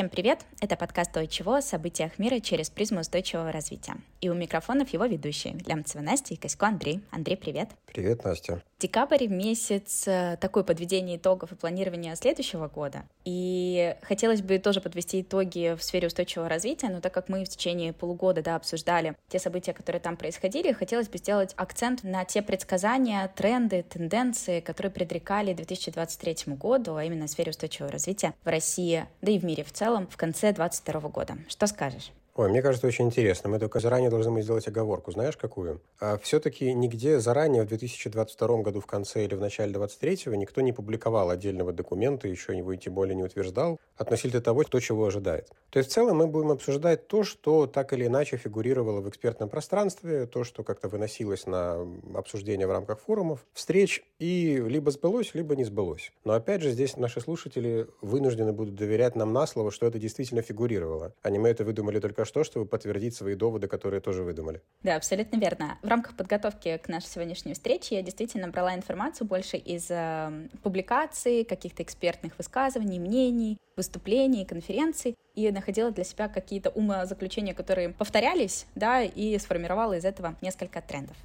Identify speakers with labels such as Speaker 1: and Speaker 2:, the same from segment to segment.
Speaker 1: Всем привет! Это подкаст «Ой, чего?» о событиях мира через призму устойчивого развития. И у микрофонов его ведущие Лямцева Настя и Косько Андрей. Андрей, привет!
Speaker 2: Привет, Настя!
Speaker 1: Декабрь месяц э, такое подведение итогов и планирования следующего года. И хотелось бы тоже подвести итоги в сфере устойчивого развития, но так как мы в течение полугода да, обсуждали те события, которые там происходили, хотелось бы сделать акцент на те предсказания, тренды, тенденции, которые предрекали 2023 году, а именно в сфере устойчивого развития в России, да и в мире в целом в конце 2022 года. Что скажешь?
Speaker 2: Ой, мне кажется, очень интересно. Мы только заранее должны мы сделать оговорку. Знаешь, какую? А все-таки нигде заранее в 2022 году в конце или в начале 2023 никто не публиковал отдельного документа, еще его тем более не утверждал, относительно того, кто чего ожидает. То есть в целом мы будем обсуждать то, что так или иначе фигурировало в экспертном пространстве, то, что как-то выносилось на обсуждение в рамках форумов, встреч, и либо сбылось, либо не сбылось. Но опять же, здесь наши слушатели вынуждены будут доверять нам на слово, что это действительно фигурировало, а не мы это выдумали только только что, чтобы подтвердить свои доводы, которые тоже выдумали.
Speaker 1: Да, абсолютно верно. В рамках подготовки к нашей сегодняшней встрече я действительно брала информацию больше из э, публикаций, каких-то экспертных высказываний, мнений, выступлений, конференций, и находила для себя какие-то умозаключения, которые повторялись, да, и сформировала из этого несколько трендов.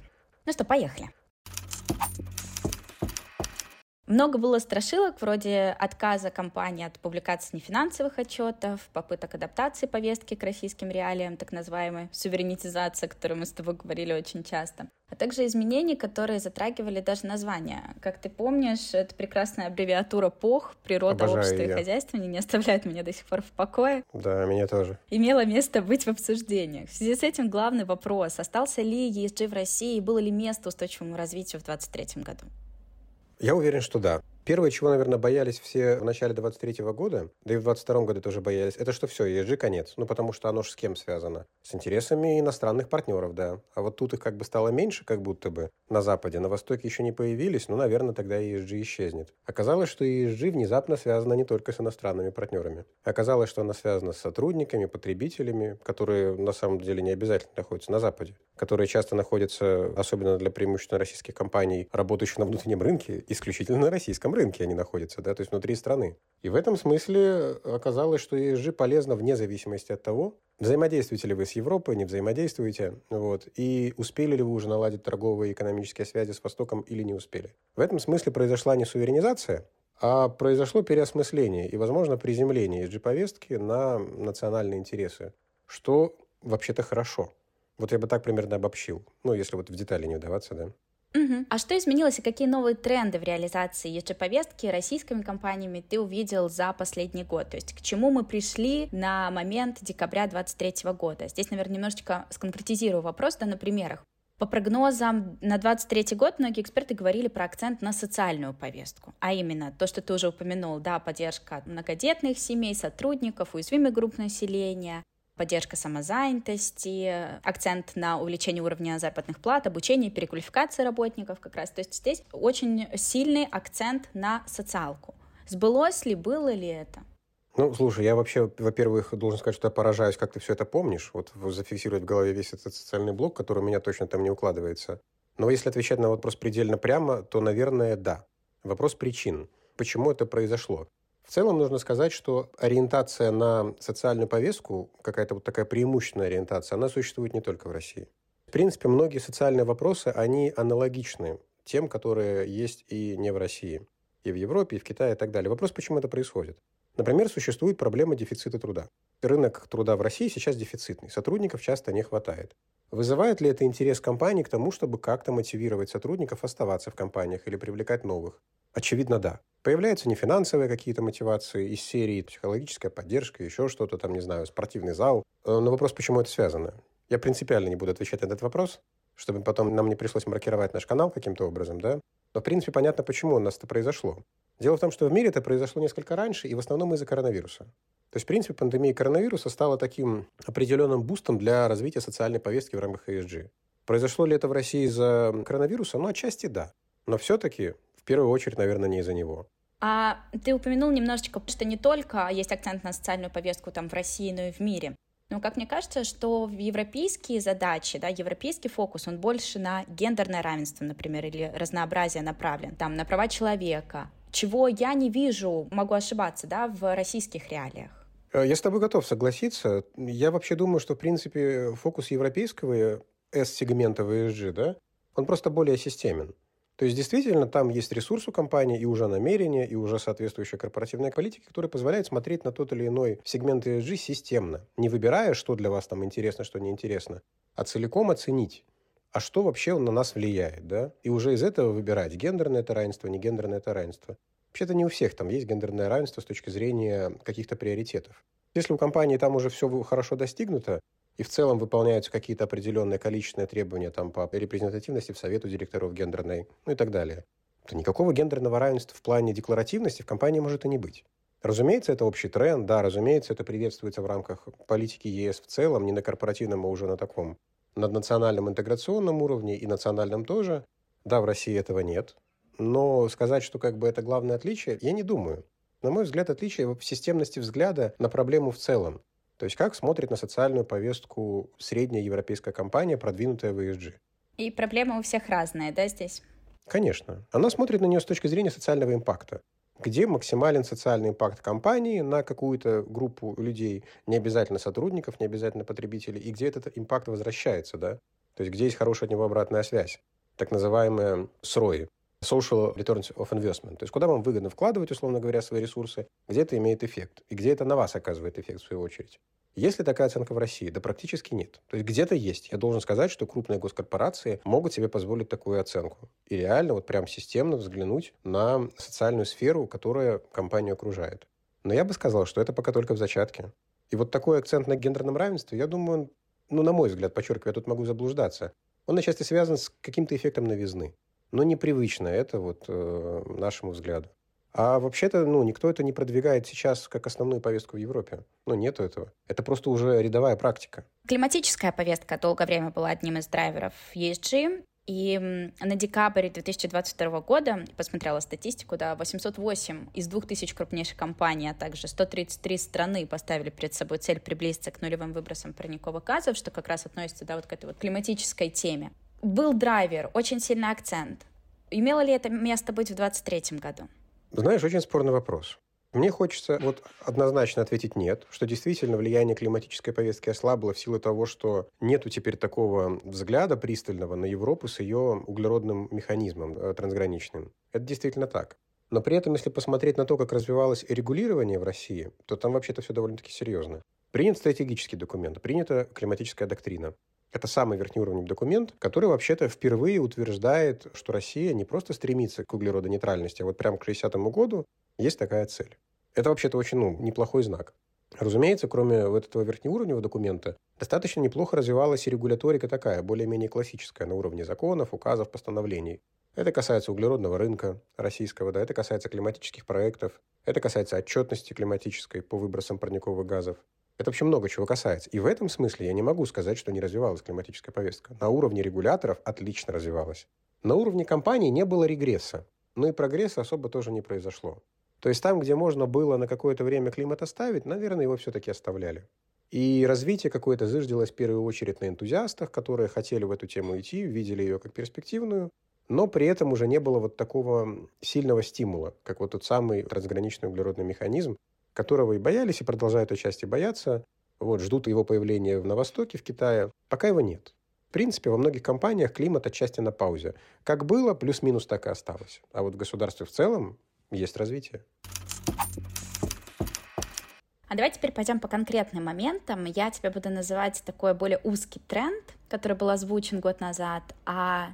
Speaker 1: Ну что, поехали. Много было страшилок, вроде отказа компании от публикации нефинансовых отчетов, попыток адаптации повестки к российским реалиям, так называемой суверенитизации, о которой мы с тобой говорили очень часто, а также изменений, которые затрагивали даже название. Как ты помнишь, это прекрасная аббревиатура ПОХ, природа,
Speaker 2: Обожаю
Speaker 1: общество
Speaker 2: ее.
Speaker 1: и хозяйство, не оставляет меня до сих пор в покое.
Speaker 2: Да, меня тоже.
Speaker 1: Имело место быть в обсуждениях. В связи с этим главный вопрос, остался ли ESG в России и было ли место устойчивому развитию в 2023 году?
Speaker 2: Я уверен, что да. Первое, чего, наверное, боялись все в начале 23 года, да и в 22 году тоже боялись, это что все, ESG конец. Ну, потому что оно же с кем связано? С интересами иностранных партнеров, да. А вот тут их как бы стало меньше, как будто бы, на Западе. На Востоке еще не появились, ну, наверное, тогда ESG исчезнет. Оказалось, что ESG внезапно связана не только с иностранными партнерами. Оказалось, что она связана с сотрудниками, потребителями, которые на самом деле не обязательно находятся на Западе, которые часто находятся, особенно для преимущественно российских компаний, работающих на внутреннем рынке, исключительно на российском рынке они находятся, да, то есть внутри страны. И в этом смысле оказалось, что ESG полезно вне зависимости от того, взаимодействуете ли вы с Европой, не взаимодействуете, вот, и успели ли вы уже наладить торговые и экономические связи с Востоком или не успели. В этом смысле произошла не суверенизация, а произошло переосмысление и, возможно, приземление ESG-повестки на национальные интересы, что вообще-то хорошо. Вот я бы так примерно обобщил, ну, если вот в детали не вдаваться, да.
Speaker 1: Угу. А что изменилось и какие новые тренды в реализации ESG-повестки российскими компаниями ты увидел за последний год? То есть к чему мы пришли на момент декабря 2023 года? Здесь, наверное, немножечко сконкретизирую вопрос да, на примерах. По прогнозам на 2023 год многие эксперты говорили про акцент на социальную повестку, а именно то, что ты уже упомянул, да, поддержка многодетных семей, сотрудников, уязвимых групп населения, поддержка самозанятости, акцент на увеличение уровня заработных плат, обучение, переквалификации работников как раз. То есть здесь очень сильный акцент на социалку. Сбылось ли, было ли это?
Speaker 2: Ну, слушай, я вообще, во-первых, должен сказать, что я поражаюсь, как ты все это помнишь. Вот зафиксировать в голове весь этот социальный блок, который у меня точно там не укладывается. Но если отвечать на вопрос предельно прямо, то, наверное, да. Вопрос причин. Почему это произошло? В целом нужно сказать, что ориентация на социальную повестку, какая-то вот такая преимущественная ориентация, она существует не только в России. В принципе, многие социальные вопросы, они аналогичны тем, которые есть и не в России, и в Европе, и в Китае и так далее. Вопрос, почему это происходит? Например, существует проблема дефицита труда. Рынок труда в России сейчас дефицитный, сотрудников часто не хватает. Вызывает ли это интерес компании к тому, чтобы как-то мотивировать сотрудников оставаться в компаниях или привлекать новых? Очевидно, да. Появляются нефинансовые какие-то мотивации из серии психологическая поддержка, еще что-то там, не знаю, спортивный зал. Э, но вопрос, почему это связано? Я принципиально не буду отвечать на этот вопрос, чтобы потом нам не пришлось маркировать наш канал каким-то образом, да? Но, в принципе, понятно, почему у нас это произошло. Дело в том, что в мире это произошло несколько раньше, и в основном из-за коронавируса. То есть, в принципе, пандемия коронавируса стала таким определенным бустом для развития социальной повестки в рамках ESG. Произошло ли это в России из-за коронавируса? Ну, отчасти да. Но все-таки первую очередь, наверное, не из-за него.
Speaker 1: А ты упомянул немножечко, что не только есть акцент на социальную повестку там в России, но и в мире. Но как мне кажется, что европейские задачи, да, европейский фокус, он больше на гендерное равенство, например, или разнообразие направлен, там, на права человека, чего я не вижу, могу ошибаться, да, в российских реалиях.
Speaker 2: Э, я с тобой готов согласиться. Я вообще думаю, что, в принципе, фокус европейского S-сегмента VSG, да, он просто более системен. То есть, действительно, там есть ресурс у компании, и уже намерения, и уже соответствующая корпоративная политика, которая позволяет смотреть на тот или иной сегмент ESG системно, не выбирая, что для вас там интересно, что неинтересно, а целиком оценить, а что вообще он на нас влияет, да, и уже из этого выбирать, гендерное это равенство, не гендерное это равенство. Вообще-то не у всех там есть гендерное равенство с точки зрения каких-то приоритетов. Если у компании там уже все хорошо достигнуто, и в целом выполняются какие-то определенные количественные требования там, по репрезентативности в совету директоров гендерной, ну и так далее, то никакого гендерного равенства в плане декларативности в компании может и не быть. Разумеется, это общий тренд, да, разумеется, это приветствуется в рамках политики ЕС в целом, не на корпоративном, а уже на таком наднациональном интеграционном уровне и национальном тоже. Да, в России этого нет. Но сказать, что как бы это главное отличие, я не думаю. На мой взгляд, отличие в системности взгляда на проблему в целом. То есть как смотрит на социальную повестку средняя европейская компания, продвинутая в ESG.
Speaker 1: И проблемы у всех разные, да, здесь?
Speaker 2: Конечно. Она смотрит на нее с точки зрения социального импакта. Где максимален социальный импакт компании на какую-то группу людей, не обязательно сотрудников, не обязательно потребителей, и где этот импакт возвращается, да? То есть где есть хорошая от него обратная связь, так называемые СРОИ. Social Returns of Investment. То есть куда вам выгодно вкладывать, условно говоря, свои ресурсы, где это имеет эффект, и где это на вас оказывает эффект, в свою очередь. Есть ли такая оценка в России? Да практически нет. То есть где-то есть. Я должен сказать, что крупные госкорпорации могут себе позволить такую оценку. И реально вот прям системно взглянуть на социальную сферу, которая компанию окружает. Но я бы сказал, что это пока только в зачатке. И вот такой акцент на гендерном равенстве, я думаю, ну, на мой взгляд, подчеркиваю, я тут могу заблуждаться, он отчасти связан с каким-то эффектом новизны но непривычно это вот э, нашему взгляду. А вообще-то, ну, никто это не продвигает сейчас как основную повестку в Европе. Ну, нету этого. Это просто уже рядовая практика.
Speaker 1: Климатическая повестка долгое время была одним из драйверов ESG. И на декабрь 2022 года, посмотрела статистику, да, 808 из 2000 крупнейших компаний, а также 133 страны поставили перед собой цель приблизиться к нулевым выбросам парниковых газов, что как раз относится, да, вот к этой вот климатической теме был драйвер, очень сильный акцент. Имело ли это место быть в 2023 году?
Speaker 2: Знаешь, очень спорный вопрос. Мне хочется вот однозначно ответить нет, что действительно влияние климатической повестки ослабло в силу того, что нету теперь такого взгляда пристального на Европу с ее углеродным механизмом э, трансграничным. Это действительно так. Но при этом, если посмотреть на то, как развивалось регулирование в России, то там вообще-то все довольно-таки серьезно. Принят стратегический документ, принята климатическая доктрина. Это самый верхнеуровневый документ, который вообще-то впервые утверждает, что Россия не просто стремится к углеродонейтральности, а вот прямо к 60 году есть такая цель. Это вообще-то очень ну, неплохой знак. Разумеется, кроме вот этого верхнеуровневого документа, достаточно неплохо развивалась и регуляторика такая, более-менее классическая, на уровне законов, указов, постановлений. Это касается углеродного рынка российского, да, это касается климатических проектов, это касается отчетности климатической по выбросам парниковых газов. Это вообще много чего касается. И в этом смысле я не могу сказать, что не развивалась климатическая повестка. На уровне регуляторов отлично развивалась. На уровне компаний не было регресса. Но и прогресса особо тоже не произошло. То есть там, где можно было на какое-то время климат оставить, наверное, его все-таки оставляли. И развитие какое-то зыждилось в первую очередь на энтузиастах, которые хотели в эту тему идти, видели ее как перспективную, но при этом уже не было вот такого сильного стимула, как вот тот самый трансграничный углеродный механизм, которого и боялись, и продолжают отчасти бояться. Вот, ждут его появления на Востоке, в Китае. Пока его нет. В принципе, во многих компаниях климат отчасти на паузе. Как было, плюс-минус так и осталось. А вот в государстве в целом есть развитие.
Speaker 1: А давай теперь пойдем по конкретным моментам. Я тебе буду называть такой более узкий тренд, который был озвучен год назад, а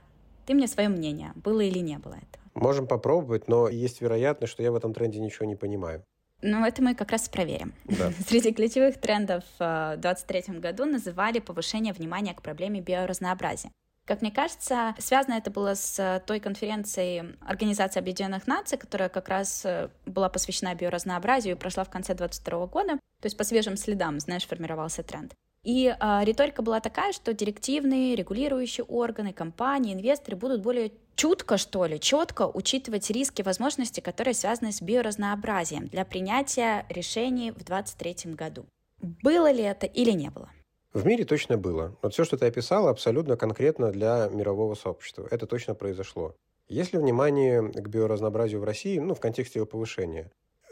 Speaker 1: ты мне свое мнение, было или не было этого.
Speaker 2: Можем попробовать, но есть вероятность, что я в этом тренде ничего не понимаю.
Speaker 1: Ну, это мы как раз проверим. Да. Среди ключевых трендов в 2023 году называли повышение внимания к проблеме биоразнообразия. Как мне кажется, связано это было с той конференцией Организации Объединенных Наций, которая как раз э, была посвящена биоразнообразию и прошла в конце 2022 года. То есть по свежим следам, знаешь, формировался тренд. И э, риторика была такая, что директивные, регулирующие органы, компании, инвесторы будут более чутко, что ли, четко учитывать риски и возможности, которые связаны с биоразнообразием для принятия решений в 2023 году. Было ли это или не было?
Speaker 2: В мире точно было. Вот все, что ты описала, абсолютно конкретно для мирового сообщества. Это точно произошло. Если внимание к биоразнообразию в России, ну, в контексте его повышения,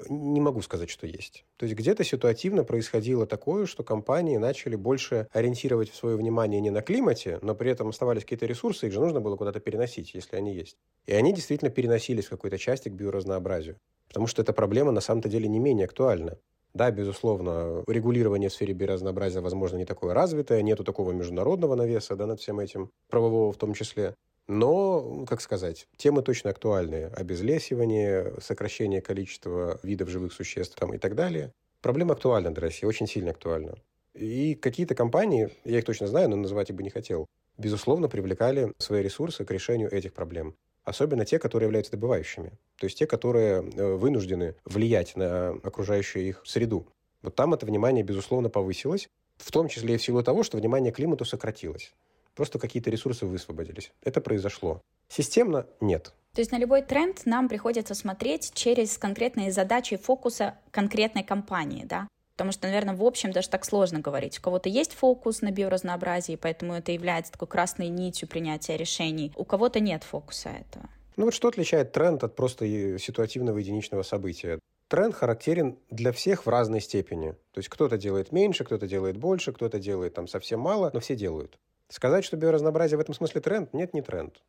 Speaker 2: Не могу сказать, что есть. То есть где-то ситуативно происходило такое, что компании начали больше ориентировать свое внимание не на климате, но при этом оставались какие-то ресурсы, их же нужно было куда-то переносить, если они есть. И они действительно переносились в какой-то части к биоразнообразию. Потому что эта проблема на самом-то деле не менее актуальна. Да, безусловно, регулирование в сфере биоразнообразия, возможно, не такое развитое, нету такого международного навеса да, над всем этим, правового в том числе. Но, как сказать, темы точно актуальные. Обезлесивание, сокращение количества видов живых существ там, и так далее. Проблема актуальна для России, очень сильно актуальна. И какие-то компании, я их точно знаю, но называть их бы не хотел, безусловно, привлекали свои ресурсы к решению этих проблем. Особенно те, которые являются добывающими. То есть те, которые э, вынуждены влиять на окружающую их среду. Вот там это внимание, безусловно, повысилось, в том числе и в силу того, что внимание к климату сократилось. Просто какие-то ресурсы высвободились. Это произошло. Системно нет.
Speaker 1: То есть на любой тренд нам приходится смотреть через конкретные задачи фокуса конкретной компании, да? Потому что, наверное, в общем даже так сложно говорить. У кого-то есть фокус на биоразнообразии, поэтому это является такой красной нитью принятия решений. У кого-то нет фокуса этого.
Speaker 2: Ну вот что отличает тренд от просто ситуативного единичного события? Тренд характерен для всех в разной степени. То есть кто-то делает меньше, кто-то делает больше, кто-то делает там совсем мало, но все делают. Сказать, что биоразнообразие в этом смысле тренд, нет, не тренд.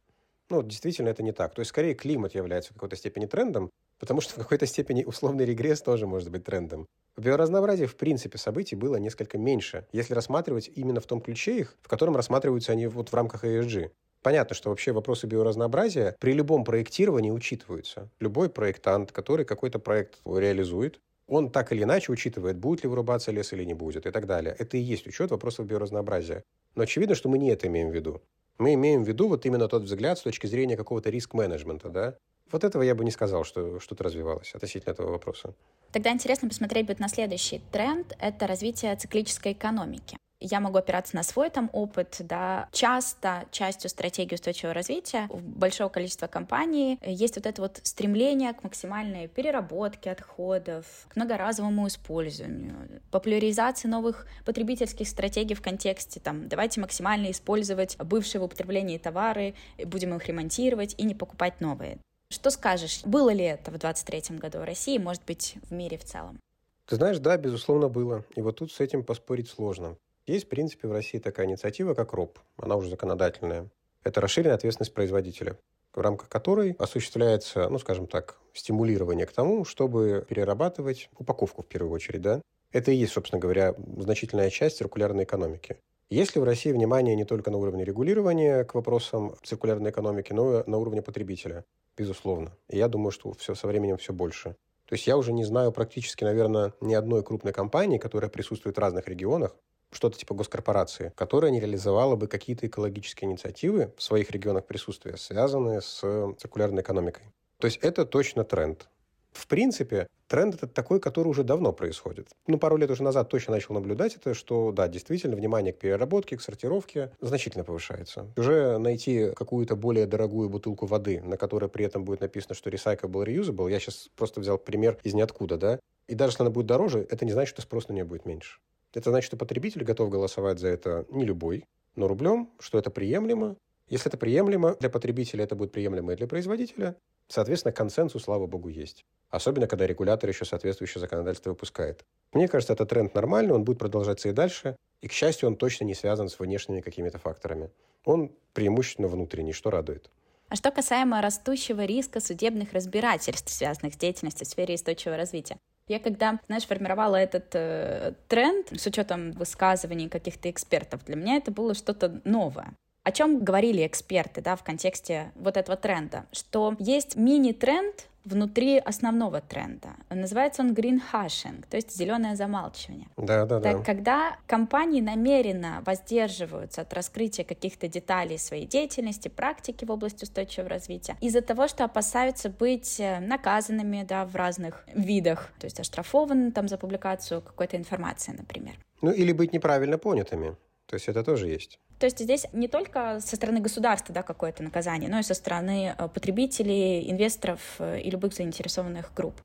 Speaker 2: Ну, действительно, это не так. То есть, скорее, климат является в какой-то степени трендом, потому что в какой-то степени условный регресс тоже может быть трендом. В биоразнообразии, в принципе, событий было несколько меньше, если рассматривать именно в том ключе их, в котором рассматриваются они вот в рамках ESG. Понятно, что вообще вопросы биоразнообразия при любом проектировании учитываются. Любой проектант, который какой-то проект реализует, он так или иначе учитывает, будет ли вырубаться лес или не будет и так далее. Это и есть учет вопросов биоразнообразия. Но очевидно, что мы не это имеем в виду. Мы имеем в виду вот именно тот взгляд с точки зрения какого-то риск-менеджмента, да? Вот этого я бы не сказал, что что-то развивалось относительно этого вопроса.
Speaker 1: Тогда интересно посмотреть будет на следующий тренд — это развитие циклической экономики я могу опираться на свой там опыт, да, часто частью стратегии устойчивого развития у большого количества компаний есть вот это вот стремление к максимальной переработке отходов, к многоразовому использованию, популяризации новых потребительских стратегий в контексте там давайте максимально использовать бывшие в употреблении товары, будем их ремонтировать и не покупать новые. Что скажешь, было ли это в 2023 году в России, может быть, в мире в целом?
Speaker 2: Ты знаешь, да, безусловно, было. И вот тут с этим поспорить сложно. Есть, в принципе, в России такая инициатива, как РОП. Она уже законодательная. Это расширенная ответственность производителя, в рамках которой осуществляется, ну, скажем так, стимулирование к тому, чтобы перерабатывать упаковку в первую очередь, да. Это и есть, собственно говоря, значительная часть циркулярной экономики. Есть ли в России внимание не только на уровне регулирования к вопросам циркулярной экономики, но и на уровне потребителя? Безусловно. И я думаю, что все со временем все больше. То есть я уже не знаю практически, наверное, ни одной крупной компании, которая присутствует в разных регионах, что-то типа госкорпорации, которая не реализовала бы какие-то экологические инициативы в своих регионах присутствия, связанные с циркулярной экономикой. То есть это точно тренд. В принципе, тренд это такой, который уже давно происходит. Ну, пару лет уже назад точно начал наблюдать это, что, да, действительно, внимание к переработке, к сортировке значительно повышается. Уже найти какую-то более дорогую бутылку воды, на которой при этом будет написано, что recyclable, reusable, я сейчас просто взял пример из ниоткуда, да, и даже если она будет дороже, это не значит, что спрос на нее будет меньше. Это значит, что потребитель готов голосовать за это не любой, но рублем, что это приемлемо. Если это приемлемо для потребителя, это будет приемлемо и для производителя. Соответственно, консенсус, слава богу, есть. Особенно, когда регулятор еще соответствующее законодательство выпускает. Мне кажется, это тренд нормальный, он будет продолжаться и дальше. И, к счастью, он точно не связан с внешними какими-то факторами. Он преимущественно внутренний, что радует.
Speaker 1: А что касаемо растущего риска судебных разбирательств, связанных с деятельностью в сфере устойчивого развития? Я когда, знаешь, формировала этот э, тренд с учетом высказываний каких-то экспертов, для меня это было что-то новое. О чем говорили эксперты да, в контексте вот этого тренда? Что есть мини-тренд, внутри основного тренда. Называется он greenhashing, то есть зеленое замалчивание.
Speaker 2: Да, да,
Speaker 1: да. Когда компании намеренно воздерживаются от раскрытия каких-то деталей своей деятельности, практики в области устойчивого развития, из-за того, что опасаются быть э, наказанными да, в разных видах, то есть оштрафованы там за публикацию какой-то информации, например.
Speaker 2: Ну или быть неправильно понятыми. То есть это тоже есть.
Speaker 1: То есть здесь не только со стороны государства да, какое-то наказание, но и со стороны э, потребителей, инвесторов э, и любых заинтересованных групп.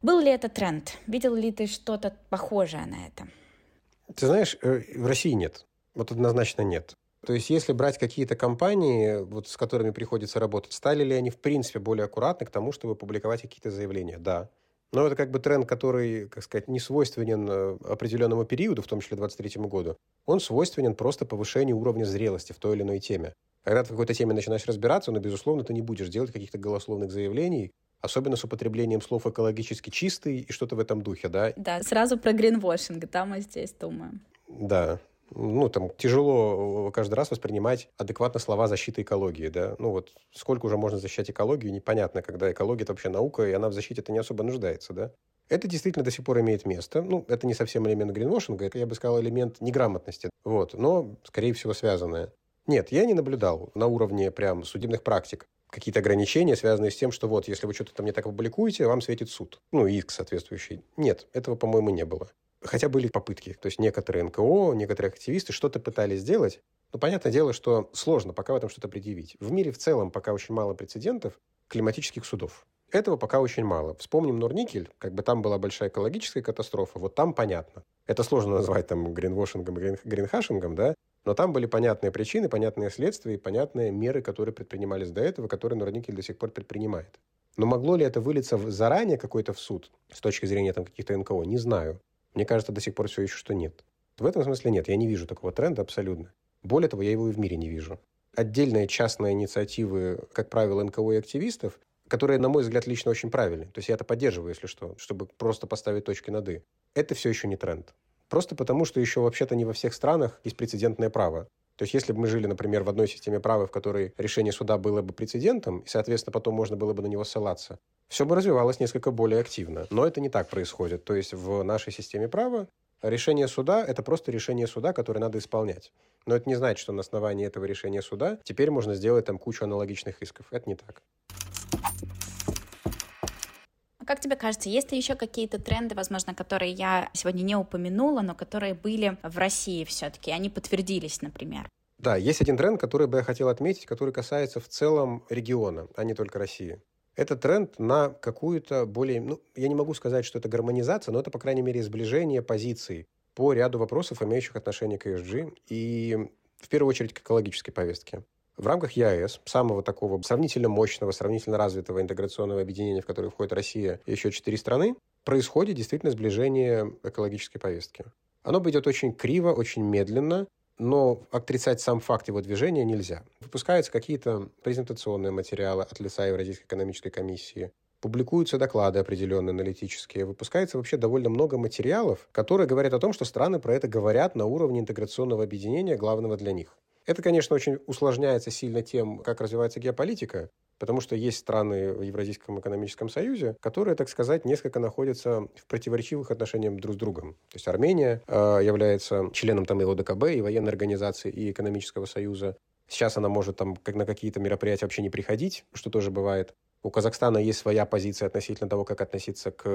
Speaker 1: Был ли это тренд? Видел ли ты что-то похожее на это?
Speaker 2: Ты знаешь, э, в России нет. Вот однозначно нет. То есть, если брать какие-то компании, вот, с которыми приходится работать, стали ли они, в принципе, более аккуратны к тому, чтобы публиковать какие-то заявления? Да. Но это как бы тренд, который, как сказать, не свойственен э, определенному периоду, в том числе 23 году. Он свойственен просто повышению уровня зрелости в той или иной теме. Когда ты в какой-то теме начинаешь разбираться, но, безусловно, ты не будешь делать каких-то голословных заявлений, особенно с употреблением слов экологически чистый и что-то в этом духе, да?
Speaker 1: Да, сразу про гринвошинг, да, мы здесь думаем.
Speaker 2: Да, ну, там, тяжело каждый раз воспринимать адекватно слова защиты экологии, да. Ну, вот сколько уже можно защищать экологию, непонятно, когда экология – это вообще наука, и она в защите-то не особо нуждается, да. Это действительно до сих пор имеет место. Ну, это не совсем элемент гринвошинга, это, я бы сказал, элемент неграмотности. Вот, но, скорее всего, связанное. Нет, я не наблюдал на уровне прям судебных практик какие-то ограничения, связанные с тем, что вот, если вы что-то там не так опубликуете, вам светит суд. Ну, иск соответствующий. Нет, этого, по-моему, не было. Хотя были попытки. То есть некоторые НКО, некоторые активисты что-то пытались сделать. Но понятное дело, что сложно пока в этом что-то предъявить. В мире в целом пока очень мало прецедентов климатических судов. Этого пока очень мало. Вспомним Норникель, как бы там была большая экологическая катастрофа, вот там понятно. Это сложно назвать там гринвошингом, грин, гринхашингом, да, но там были понятные причины, понятные следствия и понятные меры, которые предпринимались до этого, которые Норникель до сих пор предпринимает. Но могло ли это вылиться в заранее какой-то в суд с точки зрения там каких-то НКО? Не знаю. Мне кажется, до сих пор все еще что нет. В этом смысле нет, я не вижу такого тренда абсолютно. Более того, я его и в мире не вижу. Отдельные частные инициативы, как правило, НКО и активистов, которые, на мой взгляд, лично очень правильные. То есть я это поддерживаю, если что, чтобы просто поставить точки над «и». Это все еще не тренд. Просто потому, что еще вообще-то не во всех странах есть прецедентное право. То есть, если бы мы жили, например, в одной системе права, в которой решение суда было бы прецедентом, и, соответственно, потом можно было бы на него ссылаться, все бы развивалось несколько более активно. Но это не так происходит. То есть, в нашей системе права решение суда – это просто решение суда, которое надо исполнять. Но это не значит, что на основании этого решения суда теперь можно сделать там кучу аналогичных исков. Это не так.
Speaker 1: Как тебе кажется, есть ли еще какие-то тренды, возможно, которые я сегодня не упомянула, но которые были в России все-таки, они подтвердились, например?
Speaker 2: Да, есть один тренд, который бы я хотел отметить, который касается в целом региона, а не только России. Это тренд на какую-то более, ну, я не могу сказать, что это гармонизация, но это, по крайней мере, сближение позиций по ряду вопросов, имеющих отношение к ESG, и в первую очередь к экологической повестке. В рамках ЕАЭС, самого такого сравнительно мощного, сравнительно развитого интеграционного объединения, в которое входит Россия и еще четыре страны, происходит действительно сближение экологической повестки. Оно идет очень криво, очень медленно, но отрицать сам факт его движения нельзя. Выпускаются какие-то презентационные материалы от лица Евразийской экономической комиссии, публикуются доклады определенные аналитические, выпускается вообще довольно много материалов, которые говорят о том, что страны про это говорят на уровне интеграционного объединения, главного для них. Это, конечно, очень усложняется сильно тем, как развивается геополитика, потому что есть страны в Евразийском экономическом союзе, которые, так сказать, несколько находятся в противоречивых отношениях друг с другом. То есть Армения э, является членом там и ОДКБ, и военной организации, и экономического союза. Сейчас она может там как на какие-то мероприятия вообще не приходить, что тоже бывает. У Казахстана есть своя позиция относительно того, как относиться к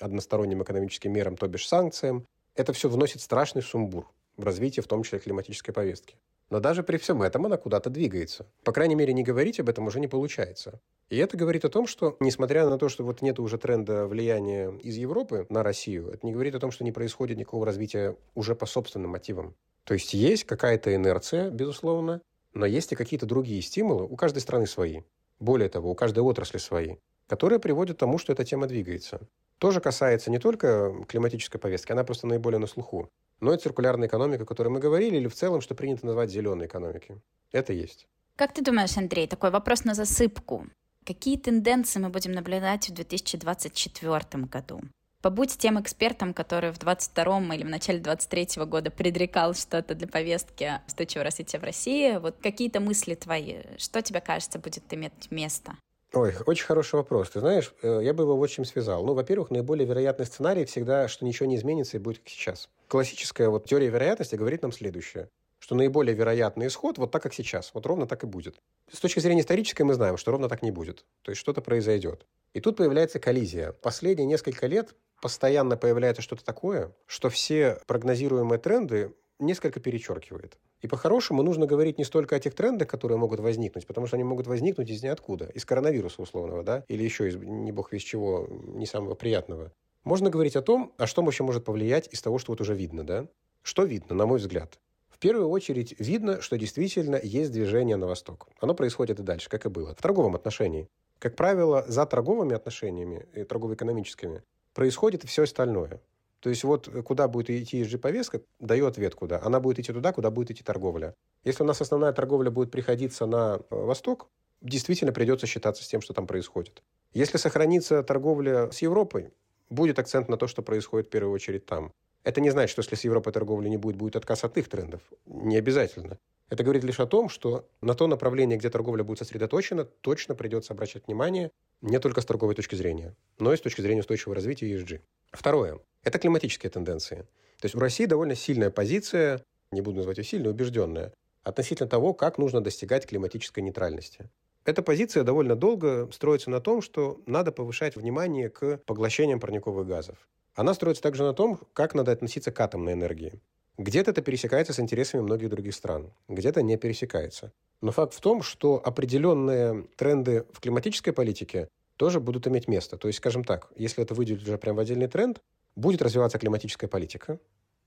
Speaker 2: односторонним экономическим мерам, то бишь санкциям. Это все вносит страшный сумбур в развитие, в том числе климатической повестки. Но даже при всем этом она куда-то двигается. По крайней мере, не говорить об этом уже не получается. И это говорит о том, что, несмотря на то, что вот нет уже тренда влияния из Европы на Россию, это не говорит о том, что не происходит никакого развития уже по собственным мотивам. То есть есть какая-то инерция, безусловно, но есть и какие-то другие стимулы, у каждой страны свои. Более того, у каждой отрасли свои, которые приводят к тому, что эта тема двигается. Тоже касается не только климатической повестки, она просто наиболее на слуху но и циркулярная экономика, о которой мы говорили, или в целом, что принято называть зеленой экономикой. Это есть.
Speaker 1: Как ты думаешь, Андрей, такой вопрос на засыпку. Какие тенденции мы будем наблюдать в 2024 году? Побудь тем экспертом, который в 22 или в начале 23 года предрекал что-то для повестки устойчивого развития в России. Вот какие-то мысли твои, что тебе кажется будет иметь место?
Speaker 2: Ой, очень хороший вопрос. Ты знаешь, э, я бы его вот чем связал. Ну, во-первых, наиболее вероятный сценарий всегда, что ничего не изменится и будет как сейчас. Классическая вот теория вероятности говорит нам следующее что наиболее вероятный исход вот так, как сейчас. Вот ровно так и будет. С точки зрения исторической мы знаем, что ровно так не будет. То есть что-то произойдет. И тут появляется коллизия. Последние несколько лет постоянно появляется что-то такое, что все прогнозируемые тренды несколько перечеркивает. И по-хорошему нужно говорить не столько о тех трендах, которые могут возникнуть, потому что они могут возникнуть из ниоткуда, из коронавируса условного, да, или еще из не бог весь чего, не самого приятного. Можно говорить о том, а что вообще может повлиять из того, что вот уже видно, да? Что видно, на мой взгляд? В первую очередь видно, что действительно есть движение на восток. Оно происходит и дальше, как и было. В торговом отношении. Как правило, за торговыми отношениями, и торгово-экономическими, происходит все остальное. То есть вот куда будет идти ESG-повестка, дает ответ куда. Она будет идти туда, куда будет идти торговля. Если у нас основная торговля будет приходиться на э, восток, действительно придется считаться с тем, что там происходит. Если сохранится торговля с Европой, будет акцент на то, что происходит в первую очередь там. Это не значит, что если с Европой торговли не будет, будет отказ от их трендов. Не обязательно. Это говорит лишь о том, что на то направление, где торговля будет сосредоточена, точно придется обращать внимание не только с торговой точки зрения, но и с точки зрения устойчивого развития ESG. Второе. Это климатические тенденции. То есть у России довольно сильная позиция, не буду называть ее сильной, убежденная, относительно того, как нужно достигать климатической нейтральности. Эта позиция довольно долго строится на том, что надо повышать внимание к поглощениям парниковых газов. Она строится также на том, как надо относиться к атомной энергии. Где-то это пересекается с интересами многих других стран, где-то не пересекается. Но факт в том, что определенные тренды в климатической политике тоже будут иметь место. То есть, скажем так, если это выделить уже прямо в отдельный тренд, будет развиваться климатическая политика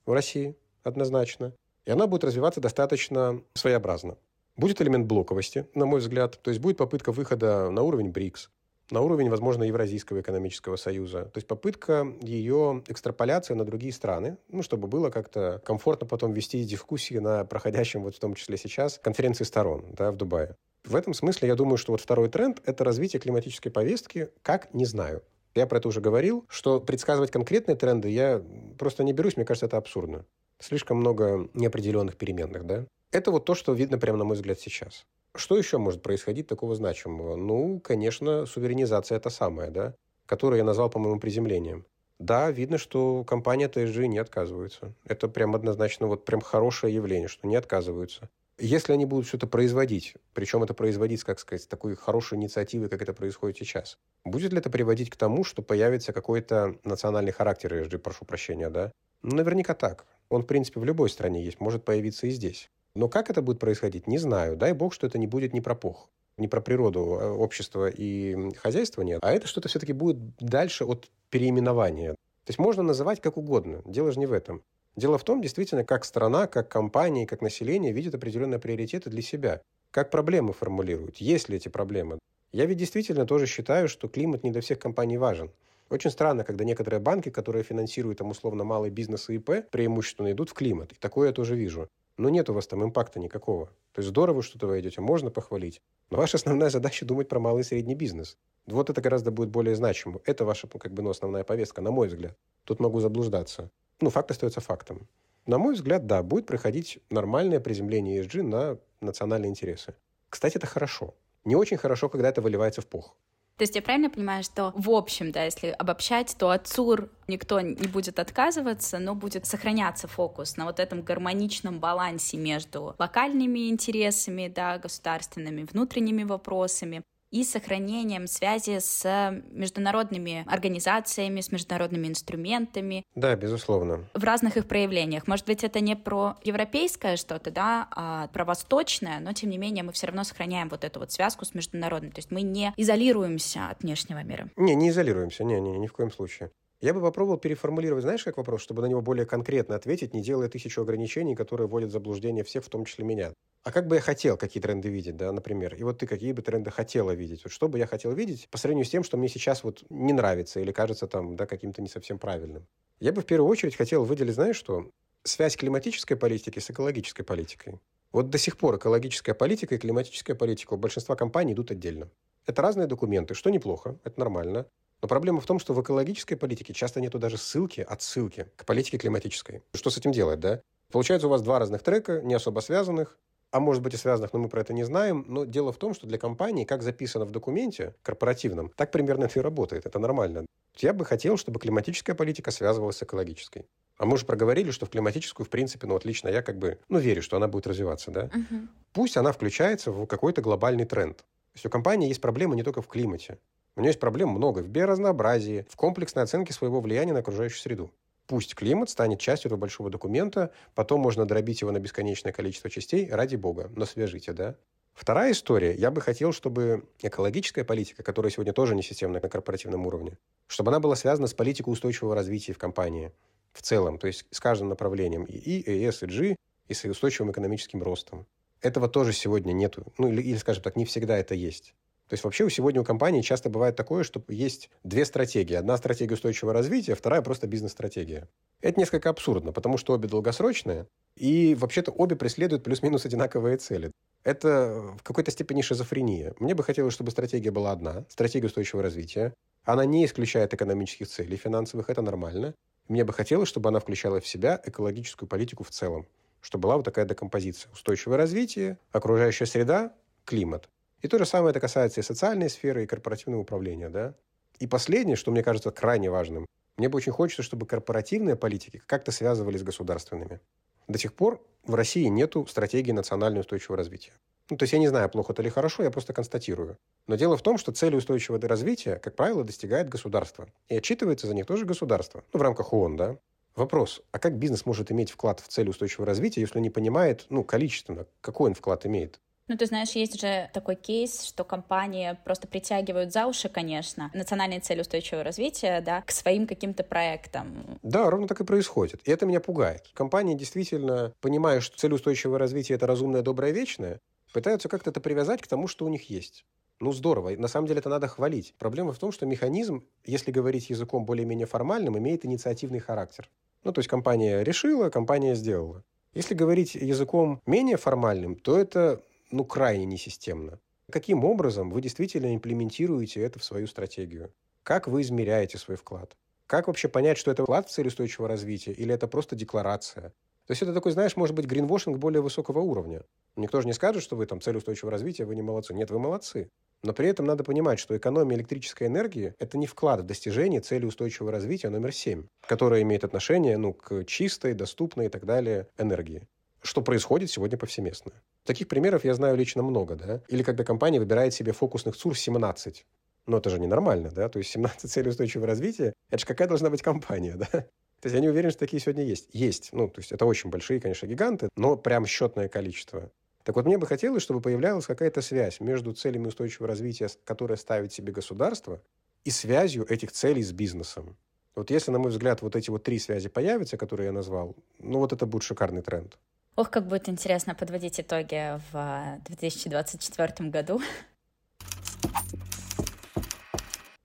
Speaker 2: в России однозначно, и она будет развиваться достаточно своеобразно. Будет элемент блоковости, на мой взгляд, то есть будет попытка выхода на уровень БРИКС, на уровень, возможно, Евразийского экономического союза. То есть попытка ее экстраполяции на другие страны, ну, чтобы было как-то комфортно потом вести дискуссии на проходящем, вот в том числе сейчас, конференции сторон да, в Дубае. В этом смысле я думаю, что вот второй тренд – это развитие климатической повестки, как не знаю. Я про это уже говорил, что предсказывать конкретные тренды я просто не берусь, мне кажется, это абсурдно. Слишком много неопределенных переменных, да? Это вот то, что видно прямо, на мой взгляд, сейчас. Что еще может происходить такого значимого? Ну, конечно, суверенизация это самое, да, которую я назвал, по-моему, приземлением. Да, видно, что компания TSG не отказывается. Это прям однозначно вот прям хорошее явление, что не отказываются. Если они будут что-то производить, причем это производить, как сказать, такой хорошей инициативой, как это происходит сейчас, будет ли это приводить к тому, что появится какой-то национальный характер ESG, прошу прощения, да? Наверняка так. Он, в принципе, в любой стране есть, может появиться и здесь. Но как это будет происходить, не знаю. Дай бог, что это не будет не про пох, не про природу э, общества и хозяйства нет, а это что-то все-таки будет дальше от переименования. То есть можно называть как угодно, дело же не в этом. Дело в том, действительно, как страна, как компания, как население видят определенные приоритеты для себя. Как проблемы формулируют, есть ли эти проблемы. Я ведь действительно тоже считаю, что климат не для всех компаний важен. Очень странно, когда некоторые банки, которые финансируют там условно малый бизнес и ИП, преимущественно идут в климат. И такое я тоже вижу. Но нет у вас там импакта никакого. То есть здорово, что туда идете, можно похвалить. Но ваша основная задача думать про малый и средний бизнес. Вот это гораздо будет более значимо. Это ваша как бы, ну, основная повестка, на мой взгляд. Тут могу заблуждаться. Ну, факт остается фактом. На мой взгляд, да, будет проходить нормальное приземление ESG на национальные интересы. Кстати, это хорошо. Не очень хорошо, когда это выливается в пух.
Speaker 1: То есть я правильно понимаю, что в общем, да, если обобщать, то от ЦУР никто не будет отказываться, но будет сохраняться фокус на вот этом гармоничном балансе между локальными интересами, да, государственными, внутренними вопросами и сохранением связи с международными организациями, с международными инструментами.
Speaker 2: Да, безусловно.
Speaker 1: В разных их проявлениях. Может быть, это не про европейское что-то, да, а про восточное, но тем не менее мы все равно сохраняем вот эту вот связку с международным. То есть мы не изолируемся от внешнего мира.
Speaker 2: Не, не изолируемся, не, не, ни в коем случае. Я бы попробовал переформулировать, знаешь, как вопрос, чтобы на него более конкретно ответить, не делая тысячу ограничений, которые вводят в заблуждение всех, в том числе меня. А как бы я хотел какие тренды видеть, да, например? И вот ты какие бы тренды хотела видеть? Вот что бы я хотел видеть по сравнению с тем, что мне сейчас вот не нравится или кажется там, да, каким-то не совсем правильным? Я бы в первую очередь хотел выделить, знаешь что? Связь климатической политики с экологической политикой. Вот до сих пор экологическая политика и климатическая политика у большинства компаний идут отдельно. Это разные документы, что неплохо, это нормально. Но проблема в том, что в экологической политике часто нету даже ссылки, отсылки к политике климатической. Что с этим делать, да? Получается, у вас два разных трека, не особо связанных, а может быть и связанных, но мы про это не знаем. Но дело в том, что для компании, как записано в документе корпоративном, так примерно это и работает. Это нормально. Я бы хотел, чтобы климатическая политика связывалась с экологической. А мы уже проговорили, что в климатическую, в принципе, ну, отлично, я как бы, ну, верю, что она будет развиваться, да? Uh-huh. Пусть она включается в какой-то глобальный тренд. То есть у компании есть проблемы не только в климате. У нее есть проблем много в биоразнообразии, в комплексной оценке своего влияния на окружающую среду. Пусть климат станет частью этого большого документа, потом можно дробить его на бесконечное количество частей, ради бога, но свяжите, да? Вторая история. Я бы хотел, чтобы экологическая политика, которая сегодня тоже не системная на корпоративном уровне, чтобы она была связана с политикой устойчивого развития в компании в целом, то есть с каждым направлением и И, и С, и G, и с устойчивым экономическим ростом. Этого тоже сегодня нету. Ну, или, или, скажем так, не всегда это есть. То есть вообще сегодня у компании часто бывает такое, что есть две стратегии. Одна стратегия устойчивого развития, вторая просто бизнес-стратегия. Это несколько абсурдно, потому что обе долгосрочные, и вообще-то обе преследуют плюс-минус одинаковые цели. Это в какой-то степени шизофрения. Мне бы хотелось, чтобы стратегия была одна, стратегия устойчивого развития. Она не исключает экономических целей финансовых, это нормально. Мне бы хотелось, чтобы она включала в себя экологическую политику в целом, чтобы была вот такая декомпозиция. Устойчивое развитие, окружающая среда, климат. И то же самое это касается и социальной сферы, и корпоративного управления. Да? И последнее, что мне кажется крайне важным, мне бы очень хочется, чтобы корпоративные политики как-то связывались с государственными. До сих пор в России нет стратегии национального устойчивого развития. Ну, то есть я не знаю, плохо это или хорошо, я просто констатирую. Но дело в том, что цели устойчивого развития, как правило, достигает государство. И отчитывается за них тоже государство. Ну, в рамках ООН, да. Вопрос, а как бизнес может иметь вклад в цели устойчивого развития, если он не понимает, ну, количественно, какой он вклад имеет?
Speaker 1: Ну, ты знаешь, есть же такой кейс, что компании просто притягивают за уши, конечно, национальные цели устойчивого развития, да, к своим каким-то проектам.
Speaker 2: Да, ровно так и происходит. И это меня пугает. Компании действительно, понимая, что цель устойчивого развития – это разумное, доброе, вечное, пытаются как-то это привязать к тому, что у них есть. Ну, здорово. На самом деле это надо хвалить. Проблема в том, что механизм, если говорить языком более-менее формальным, имеет инициативный характер. Ну, то есть компания решила, компания сделала. Если говорить языком менее формальным, то это ну, крайне несистемно. Каким образом вы действительно имплементируете это в свою стратегию? Как вы измеряете свой вклад? Как вообще понять, что это вклад в цель устойчивого развития или это просто декларация? То есть это такой, знаешь, может быть, гринвошинг более высокого уровня. Никто же не скажет, что вы там цель устойчивого развития, вы не молодцы. Нет, вы молодцы. Но при этом надо понимать, что экономия электрической энергии – это не вклад в достижение цели устойчивого развития номер 7, которая имеет отношение ну, к чистой, доступной и так далее энергии что происходит сегодня повсеместно. Таких примеров я знаю лично много, да. Или когда компания выбирает себе фокусных ЦУР 17. Но это же ненормально, да. То есть 17 целей устойчивого развития – это же какая должна быть компания, да. То есть я не уверен, что такие сегодня есть. Есть. Ну, то есть это очень большие, конечно, гиганты, но прям счетное количество. Так вот, мне бы хотелось, чтобы появлялась какая-то связь между целями устойчивого развития, которые ставит себе государство, и связью этих целей с бизнесом. Вот если, на мой взгляд, вот эти вот три связи появятся, которые я назвал, ну вот это будет шикарный тренд.
Speaker 1: Ох, как будет интересно подводить итоги в 2024 году.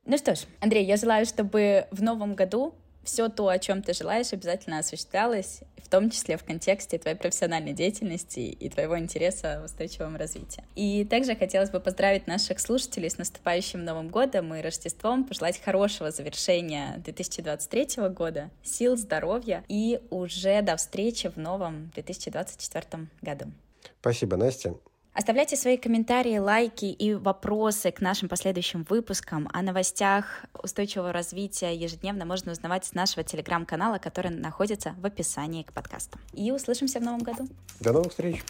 Speaker 1: Ну что ж, Андрей, я желаю, чтобы в новом году все то, о чем ты желаешь, обязательно осуществлялось, в том числе в контексте твоей профессиональной деятельности и твоего интереса в устойчивом развитии. И также хотелось бы поздравить наших слушателей с наступающим Новым годом и Рождеством, пожелать хорошего завершения 2023 года, сил, здоровья и уже до встречи в новом 2024 году.
Speaker 2: Спасибо, Настя.
Speaker 1: Оставляйте свои комментарии, лайки и вопросы к нашим последующим выпускам. О новостях устойчивого развития ежедневно можно узнавать с нашего телеграм-канала, который находится в описании к подкасту. И услышимся в новом году.
Speaker 2: До новых встреч!